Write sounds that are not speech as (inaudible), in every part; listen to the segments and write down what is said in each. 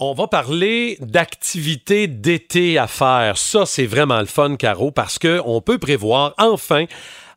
On va parler d'activités d'été à faire. Ça, c'est vraiment le fun, Caro, parce qu'on peut prévoir enfin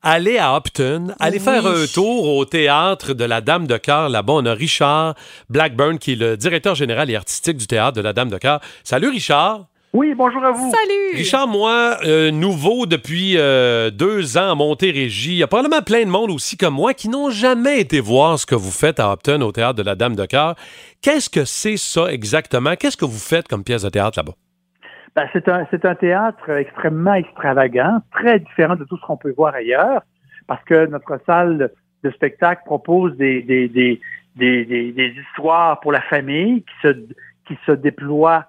aller à Upton, aller faire un tour au théâtre de la Dame de Cœur. Là-bas, on a Richard Blackburn, qui est le directeur général et artistique du théâtre de la Dame de Cœur. Salut, Richard. Oui, bonjour à vous. Salut! Richard, moi, euh, nouveau depuis euh, deux ans à Montérégie, il y a probablement plein de monde aussi comme moi qui n'ont jamais été voir ce que vous faites à Upton au théâtre de la Dame de Cœur. Qu'est-ce que c'est ça exactement? Qu'est-ce que vous faites comme pièce de théâtre là-bas? Ben, c'est un, c'est un théâtre extrêmement extravagant, très différent de tout ce qu'on peut voir ailleurs, parce que notre salle de spectacle propose des, des, des, des, des, des histoires pour la famille qui se, qui se déploient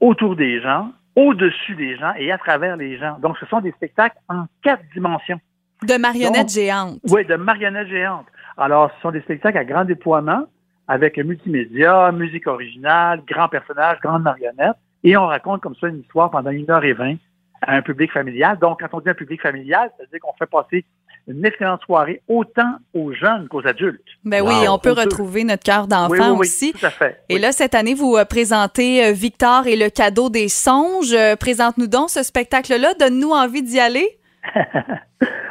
autour des gens, au-dessus des gens et à travers les gens. Donc, ce sont des spectacles en quatre dimensions. De marionnettes Donc, géantes. Oui, de marionnettes géantes. Alors, ce sont des spectacles à grand déploiement avec multimédia, musique originale, grands personnages, grandes marionnettes. Et on raconte comme ça une histoire pendant une heure et vingt à un public familial. Donc, quand on dit un public familial, ça veut dire qu'on fait passer une excellente soirée autant aux jeunes qu'aux adultes. Ben oui, Wow. on peut On peut. retrouver notre cœur d'enfant oui, oui, oui, aussi. tout à fait. Et Oui. là, cette année, vous euh, présentez euh, Victor et le cadeau des songes. Euh, Présente-nous donc ce spectacle-là. Donne-nous envie d'y aller. (laughs)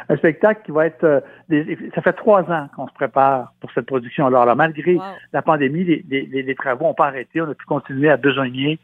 un spectacle qui va être... euh, des- ça fait trois ans qu'on se prépare pour cette production-là. Alors, malgré Wow. la pandémie, les, les- les- les travaux n'ont pas arrêté. On a pu continuer à besogner.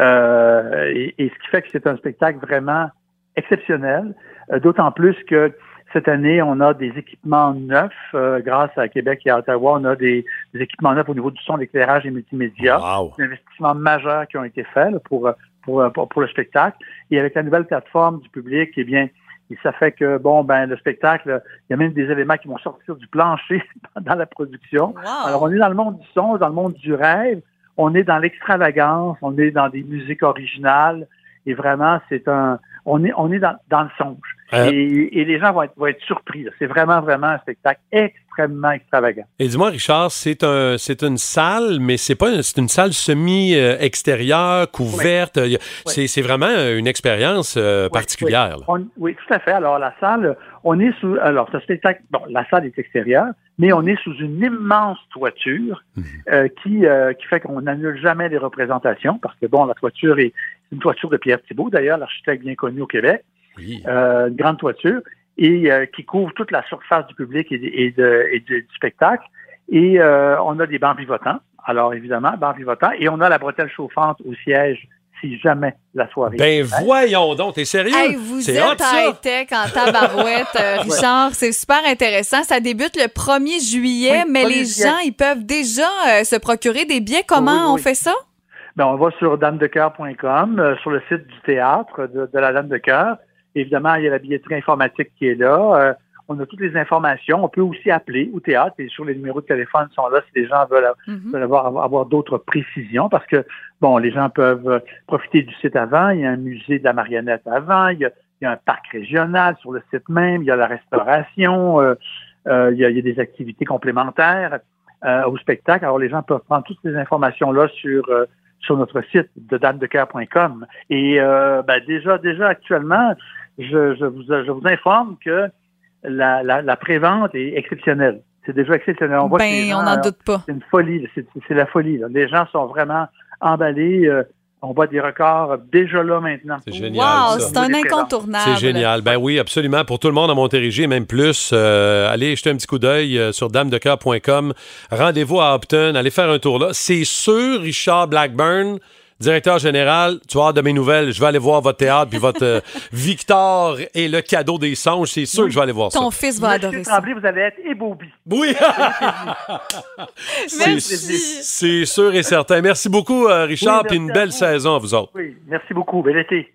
Euh, et, et ce qui fait que c'est un spectacle vraiment exceptionnel. Euh, D'autant plus que cette année, on a des équipements neufs. euh, grâce à Québec et à Ottawa, on a des, des équipements neufs au niveau du son, l'éclairage et multimédia. Wow. des investissements majeurs qui ont été faits là, pour, euh, pour, euh, pour, pour le spectacle. Et avec la nouvelle plateforme du public, eh bien, et ça fait que, bon, ben, le spectacle, il y a même des éléments qui vont sortir du plancher (laughs) dans la production. Wow. Alors, on est dans le monde du son, dans le monde du rêve, on est dans l'extravagance, on est dans des musiques originales, et vraiment, c'est un, on est, on est dans, dans le songe. Euh. Et, et les gens vont être, vont être surpris. C'est vraiment, vraiment un spectacle extrêmement extravagant. Et dis-moi, Richard, c'est un, c'est une salle, mais c'est pas, une- c'est une salle semi-extérieure, couverte. C'est, vraiment une expérience euh, Oui, particulière. On- oui, tout à fait. Alors, la salle, on est sous. Alors, ce spectacle, bon, la salle est extérieure, mais on est sous une immense toiture Mhm. euh, qui, euh, qui fait qu'on n'annule jamais les représentations parce que, bon, la toiture est une toiture de Pierre Thibault, d'ailleurs, l'architecte bien connu au Québec, Oui. euh, une grande toiture, et euh, qui couvre toute la surface du public et, et de- et de- du spectacle. Et euh, on a des bancs vivotants, alors évidemment, bancs vivotants, et on a la bretelle chauffante au siège si jamais la soirée. Ben Hein? voyons donc, t'es sérieux? Hey, vous c'est êtes high-tech en tabarouette, euh, (laughs) Richard. C'est super intéressant. Ça débute le 1er juillet, Oui, mais 1er les juillet. gens, ils peuvent déjà euh, se procurer des billets. Comment Oui, oui, on fait ça? Ben, on va sur damedecoeur.com, euh, sur le site du théâtre de, de la Dame de Cœur. Évidemment, il y a la billetterie informatique qui est là. Euh, on a toutes les informations. On peut aussi appeler au théâtre et sur les numéros de téléphone sont là si les gens veulent, Mhm. veulent avoir, d'autres précisions parce que, bon, les gens peuvent profiter du site avant. Il y a un musée de la marionnette avant. Il y a, il y a un parc régional sur le site même. Il y a la restauration. euh, euh, il, y a, il y a des activités complémentaires euh, au spectacle. Alors, les gens peuvent prendre toutes ces informations-là sur, euh, sur notre site de damedecoeur.com. Et euh, ben, déjà, déjà actuellement, je, je, vous, je vous informe que la, la, la prévente est exceptionnelle. C'est déjà exceptionnel. On voit que les Ben, gens, on n'en doute pas. c'est une folie. C'est c'est la folie. là. Les gens sont vraiment emballés. euh, on voit des records déjà là maintenant. C'est génial, Wow, c'est un incontournable. C'est génial. Ben oui, absolument. Pour tout le monde à Montérégie, et même plus, euh, allez jeter un petit coup d'œil euh, sur damedecoeur.com. Rendez-vous à Upton. Allez faire un tour là. C'est sûr, Richard Blackburn, directeur général, tu vas avoir de mes nouvelles. Je vais aller voir votre théâtre, puis votre euh, (laughs) Victor et le cadeau des songes. C'est sûr que je vais aller voir ça. Ton fils va Monsieur adorer ça. Tremblay, vous allez être ébaubi. Oui! (laughs) (laughs) C'est- Merci. C'est sûr et certain. Merci beaucoup, euh, Richard, Oui, puis une belle vous. saison à vous autres. Oui, merci beaucoup. Bel été.